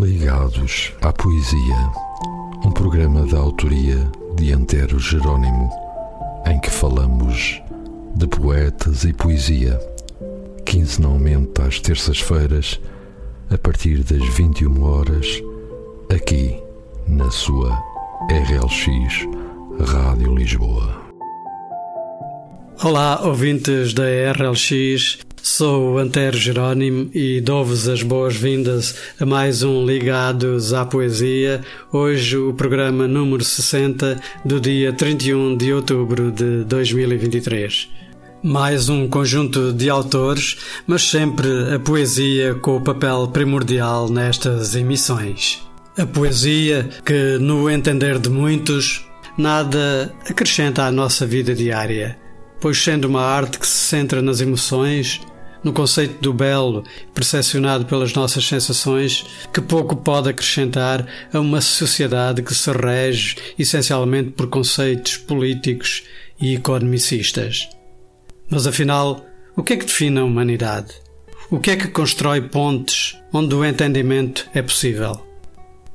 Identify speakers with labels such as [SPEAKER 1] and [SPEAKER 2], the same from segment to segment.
[SPEAKER 1] Ligados à Poesia, um programa da autoria de Antero Jerónimo, em que falamos de poetas e poesia, quinzenalmente às terças-feiras, a partir das 21 horas, aqui na sua RLX Rádio Lisboa.
[SPEAKER 2] Olá, ouvintes da RLX. Sou Antero Jerónimo e dou-vos as boas-vindas a mais um Ligados à Poesia. Hoje, o programa número 60 do dia 31 de outubro de 2023. Mais um conjunto de autores, mas sempre a poesia com o papel primordial nestas emissões. A poesia que, no entender de muitos, nada acrescenta à nossa vida diária, pois sendo uma arte que se centra nas emoções, no conceito do belo, percepcionado pelas nossas sensações, que pouco pode acrescentar a uma sociedade que se rege essencialmente por conceitos políticos e economicistas. Mas afinal, o que é que define a humanidade? O que é que constrói pontes onde o entendimento é possível?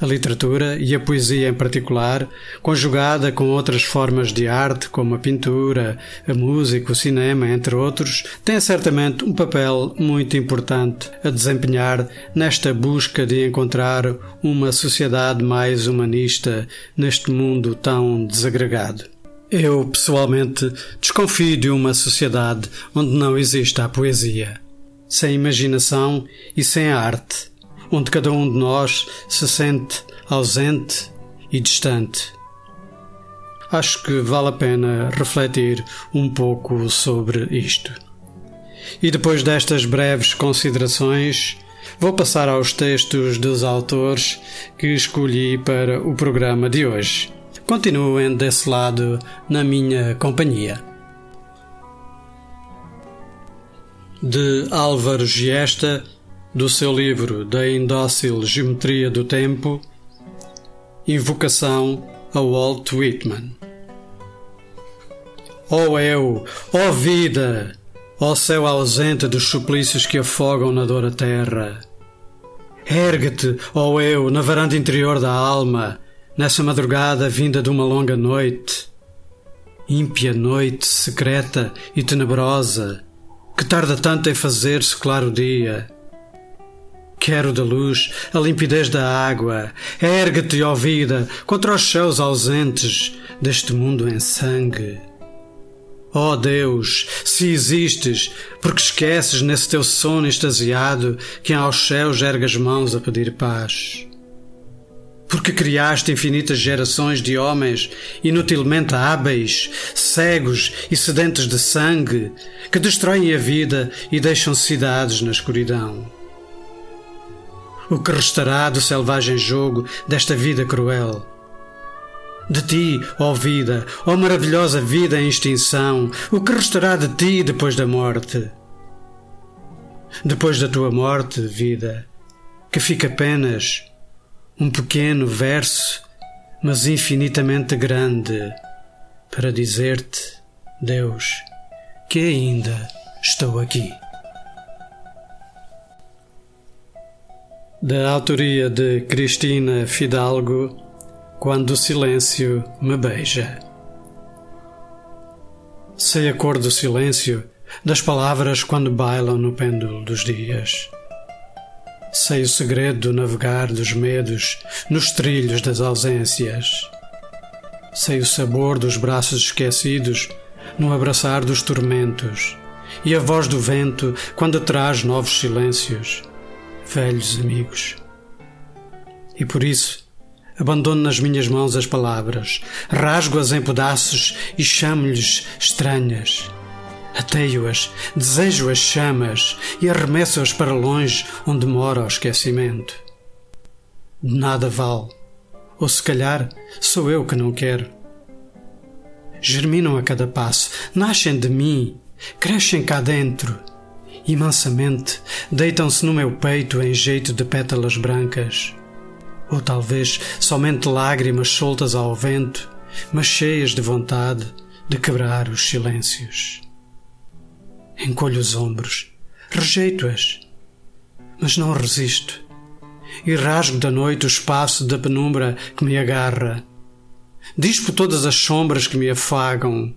[SPEAKER 2] A literatura e a poesia em particular, conjugada com outras formas de arte, como a pintura, a música, o cinema, entre outros, têm certamente um papel muito importante a desempenhar nesta busca de encontrar uma sociedade mais humanista neste mundo tão desagregado. Eu, pessoalmente, desconfio de uma sociedade onde não exista a poesia. Sem imaginação e sem arte, onde cada um de nós se sente ausente e distante. Acho que vale a pena refletir um pouco sobre isto. E depois destas breves considerações, vou passar aos textos dos autores que escolhi para o programa de hoje. Continuem desse lado na minha companhia. De Álvaro Giesta do seu livro Da Indócil Geometria do Tempo, Invocação a Walt Whitman. Ó oh eu, ó oh vida, ó oh céu ausente dos suplícios que afogam na dor a terra. Ergue-te, ó eu, na varanda interior da alma, nessa madrugada vinda de uma longa noite. Ímpia noite, secreta e tenebrosa, que tarda tanto em fazer-se claro dia Quero da luz a limpidez da água. Ergue-te, ó vida, contra os céus ausentes deste mundo em sangue. Ó Deus, se existes, porque esqueces nesse teu sono extasiado que aos céus ergue as mãos a pedir paz. Porque criaste infinitas gerações de homens inutilmente hábeis, cegos e sedentes de sangue, que destroem a vida e deixam cidades na escuridão o que restará do selvagem jogo desta vida cruel? De ti, ó vida, ó maravilhosa vida em extinção, o que restará de ti depois da morte? Depois da tua morte, vida, que fica apenas um pequeno verso, mas infinitamente grande, para dizer-te, Deus, que ainda estou aqui. Da autoria de Cristina Fidalgo, Quando o Silêncio Me Beija. Sei a cor do silêncio, das palavras quando bailam no pêndulo dos dias. Sei o segredo do navegar dos medos nos trilhos das ausências. Sei o sabor dos braços esquecidos no abraçar dos tormentos e a voz do vento quando traz novos silêncios velhos amigos. E por isso, abandono nas minhas mãos as palavras, rasgo-as em pedaços e chamo-lhes estranhas. Ateio-as, desejo as chamas e arremesso-as para longe onde mora o esquecimento. De nada vale, ou se calhar sou eu que não quero. Germinam a cada passo, nascem de mim, crescem cá dentro e mansamente deitam-se no meu peito em jeito de pétalas brancas. Ou talvez somente lágrimas soltas ao vento, mas cheias de vontade de quebrar os silêncios. Encolho os ombros, rejeito-as, mas não resisto. e rasgo da noite o espaço da penumbra que me agarra. Dispo todas as sombras que me afagam.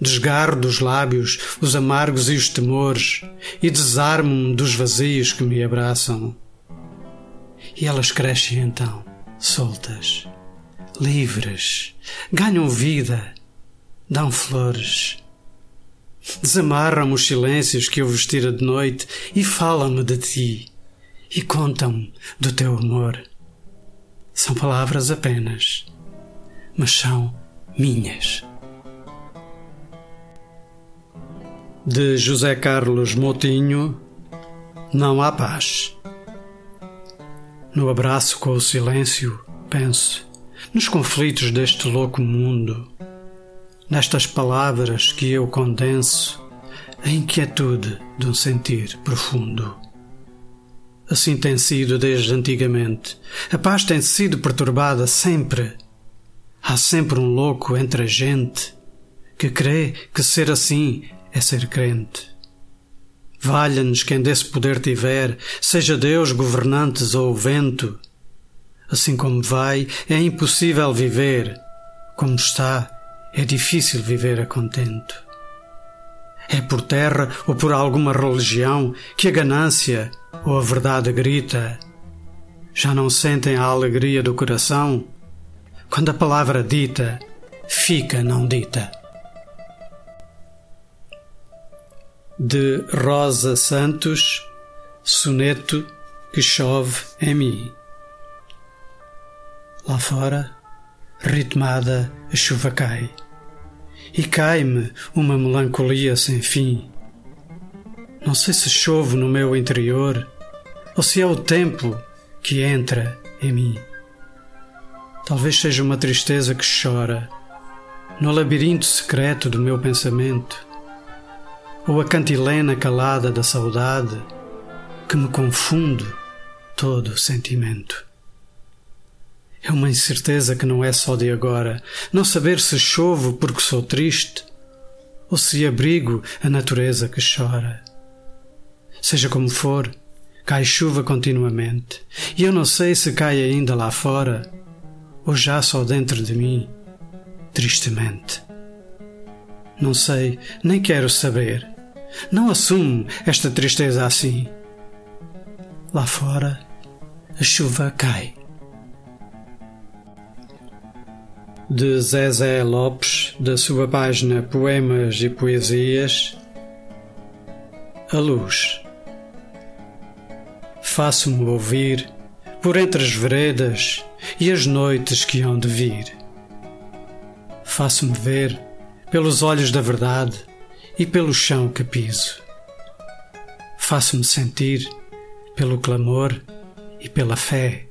[SPEAKER 2] Desgarro dos lábios os amargos e os temores e desarmo-me dos vazios que me abraçam. E elas crescem então, soltas, livres, ganham vida, dão flores. Desamarram os silêncios que eu vestira de noite e falam-me de ti e contam-me do teu amor. São palavras apenas, mas são minhas. De José Carlos Motinho, Não há paz. No abraço com o silêncio, penso, nos conflitos deste louco mundo, nestas palavras que eu condenso, a inquietude de um sentir profundo. Assim tem sido desde antigamente. A paz tem sido perturbada sempre. Há sempre um louco entre a gente que crê que ser assim é ser crente. Valha-nos quem desse poder tiver, seja Deus, governantes ou vento. Assim como vai, é impossível viver. Como está, é difícil viver a contento. É por terra ou por alguma religião que a ganância ou a verdade grita. Já não sentem a alegria do coração? Quando a palavra dita fica não dita. De Rosa Santos, soneto que chove em mim. Lá fora, ritmada, a chuva cai e cai-me uma melancolia sem fim. Não sei se chove no meu interior ou se é o tempo que entra em mim. Talvez seja uma tristeza que chora no labirinto secreto do meu pensamento, ou a cantilena calada da saudade que me confunde todo o sentimento. É uma incerteza que não é só de agora, não saber se chovo porque sou triste ou se abrigo a natureza que chora. Seja como for, cai chuva continuamente e eu não sei se cai ainda lá fora ou já só dentro de mim, tristemente. Não sei, nem quero saber. Não assumo esta tristeza assim. Lá fora, a chuva cai. de Zezé Lopes, da sua página Poemas e Poesias, A Luz. Faço-me ouvir por entre as veredas e as noites que hão de vir. Faço-me ver pelos olhos da verdade e pelo chão que piso. Faço-me sentir pelo clamor e pela fé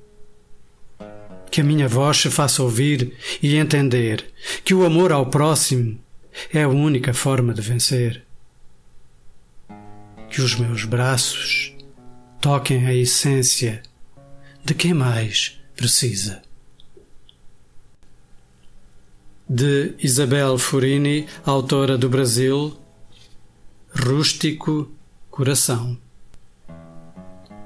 [SPEAKER 2] que a minha voz se faça ouvir e entender que o amor ao próximo é a única forma de vencer. Que os meus braços toquem a essência de quem mais precisa. De Isabel Furini, autora do Brasil, Rústico Coração.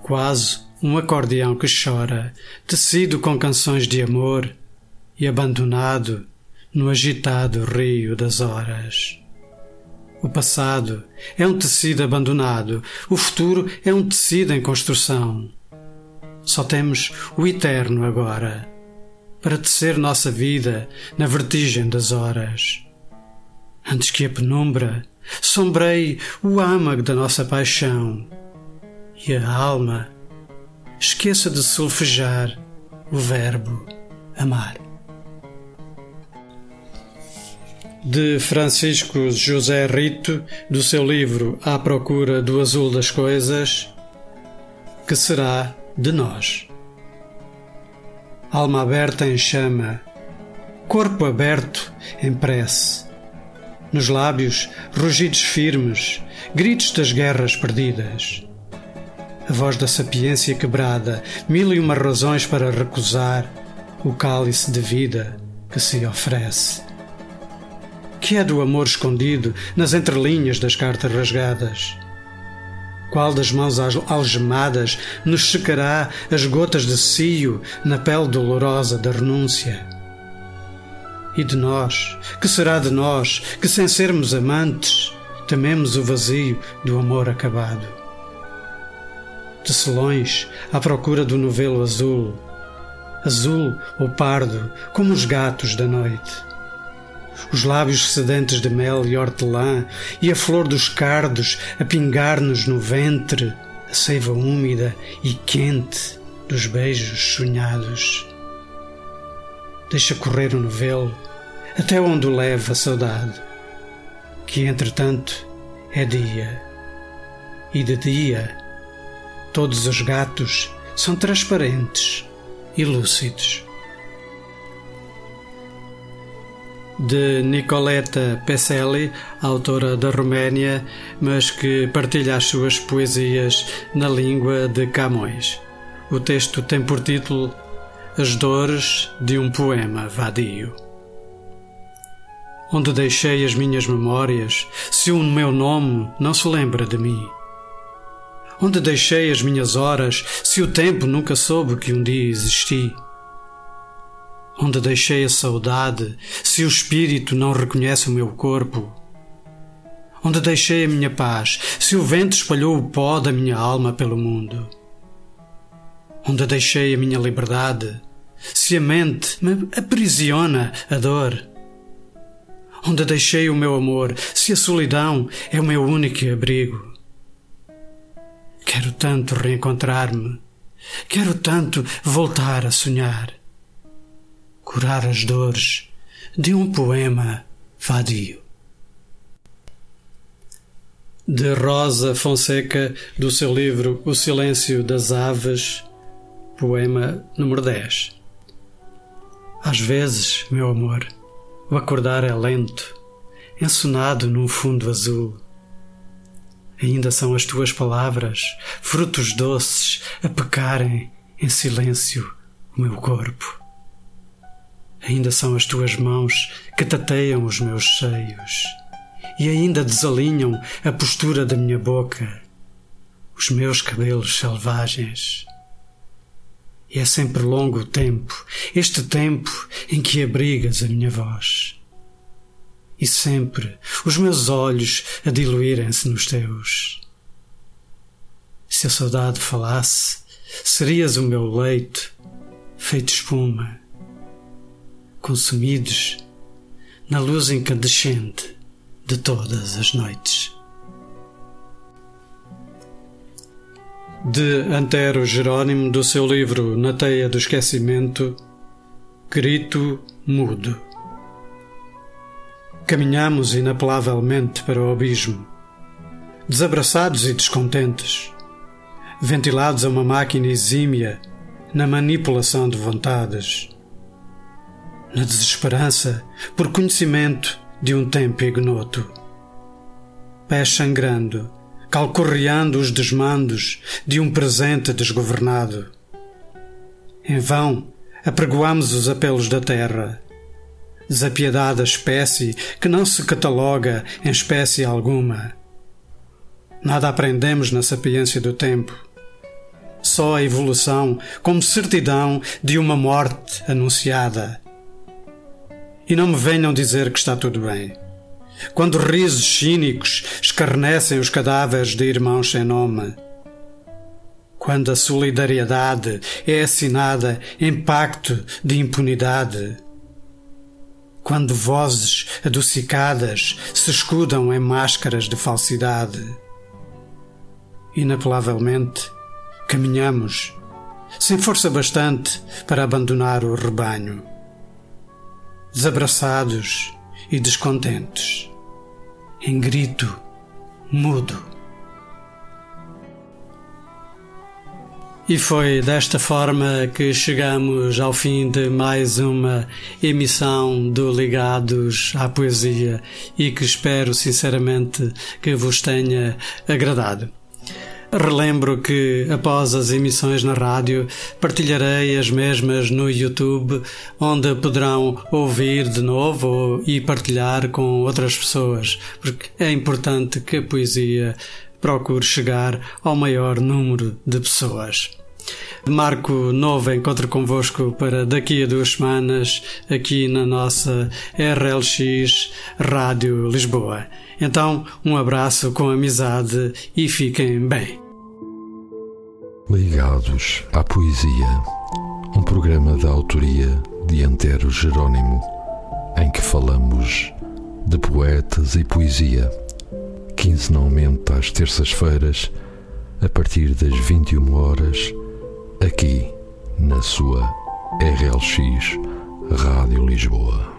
[SPEAKER 2] Quase um acordeão que chora, tecido com canções de amor e abandonado no agitado rio das horas. O passado é um tecido abandonado, o futuro é um tecido em construção. Só temos o eterno agora, para tecer nossa vida na vertigem das horas. Antes que a penumbra sombreie o âmago da nossa paixão e a alma esqueça de solfejar o verbo amar. De Francisco José Rito, do seu livro À Procura do Azul das Coisas, que será de nós. Alma aberta em chama, corpo aberto em prece, nos lábios rugidos firmes, gritos das guerras perdidas a voz da sapiência quebrada, mil e uma razões para recusar o cálice de vida que se oferece. Que é do amor escondido nas entrelinhas das cartas rasgadas? Qual das mãos algemadas nos secará as gotas de cio na pele dolorosa da renúncia? E de nós, que será de nós, que sem sermos amantes, tememos o vazio do amor acabado? Tecelões à procura do novelo azul, azul ou pardo, como os gatos da noite os lábios sedentes de mel e hortelã, e a flor dos cardos a pingar-nos no ventre, a seiva úmida e quente dos beijos sonhados. Deixa correr o novelo até onde o leva a saudade, que entretanto é dia, e de dia todos os gatos são transparentes e lúcidos. de Nicoleta Peselli, autora da Roménia, mas que partilha as suas poesias na língua de Camões. O texto tem por título As Dores de um Poema Vadio. Onde deixei as minhas memórias, se o meu nome não se lembra de mim? Onde deixei as minhas horas, se o tempo nunca soube que um dia existi? onde deixei a saudade, se o espírito não reconhece o meu corpo? Onde deixei a minha paz, se o vento espalhou o pó da minha alma pelo mundo? Onde deixei a minha liberdade, se a mente me aprisiona a dor? Onde deixei o meu amor, se a solidão é o meu único abrigo? Quero tanto reencontrar-me, quero tanto voltar a sonhar curar as dores de um poema vadio. De Rosa Fonseca, do seu livro O Silêncio das Aves, poema número 10. Às vezes, meu amor, o acordar é lento, ensonado num fundo azul. Ainda são as tuas palavras, frutos doces, a pecarem em silêncio o meu corpo. Ainda são as tuas mãos que tateiam os meus seios e ainda desalinham a postura da minha boca, os meus cabelos selvagens. E é sempre longo o tempo, este tempo em que abrigas a minha voz. E sempre os meus olhos a diluírem-se nos teus. Se a saudade falasse, serias o meu leito, feito espuma consumidos na luz incandescente de todas as noites. De Antero Jerônimo, do seu livro Na Teia do Esquecimento, Grito Mudo. Caminhamos inapelavelmente para o abismo, desabraçados e descontentes, ventilados a uma máquina exímia na manipulação de vontades na desesperança por conhecimento de um tempo ignoto. Pés sangrando, calcorreando os desmandos de um presente desgovernado. Em vão apregoamos os apelos da terra. Desapiedada espécie que não se cataloga em espécie alguma. Nada aprendemos na sapiência do tempo. Só a evolução como certidão de uma morte anunciada e não me venham dizer que está tudo bem. Quando risos cínicos escarnecem os cadáveres de irmãos sem nome. Quando a solidariedade é assinada em pacto de impunidade. Quando vozes adocicadas se escudam em máscaras de falsidade. Inapelavelmente, caminhamos, sem força bastante para abandonar o rebanho desabraçados e descontentes, em grito mudo. E foi desta forma que chegamos ao fim de mais uma emissão do Ligados à Poesia e que espero sinceramente que vos tenha agradado. Relembro que, após as emissões na rádio, partilharei as mesmas no YouTube, onde poderão ouvir de novo e partilhar com outras pessoas, porque é importante que a poesia procure chegar ao maior número de pessoas. Marco novo encontro convosco para daqui a duas semanas aqui na nossa RLX Rádio Lisboa. Então, um abraço com amizade e fiquem bem.
[SPEAKER 1] Ligados à Poesia, um programa da autoria de Antero Jerônimo, em que falamos de poetas e poesia, quinzenalmente às terças-feiras, a partir das 21 horas aqui na sua RLX Rádio Lisboa.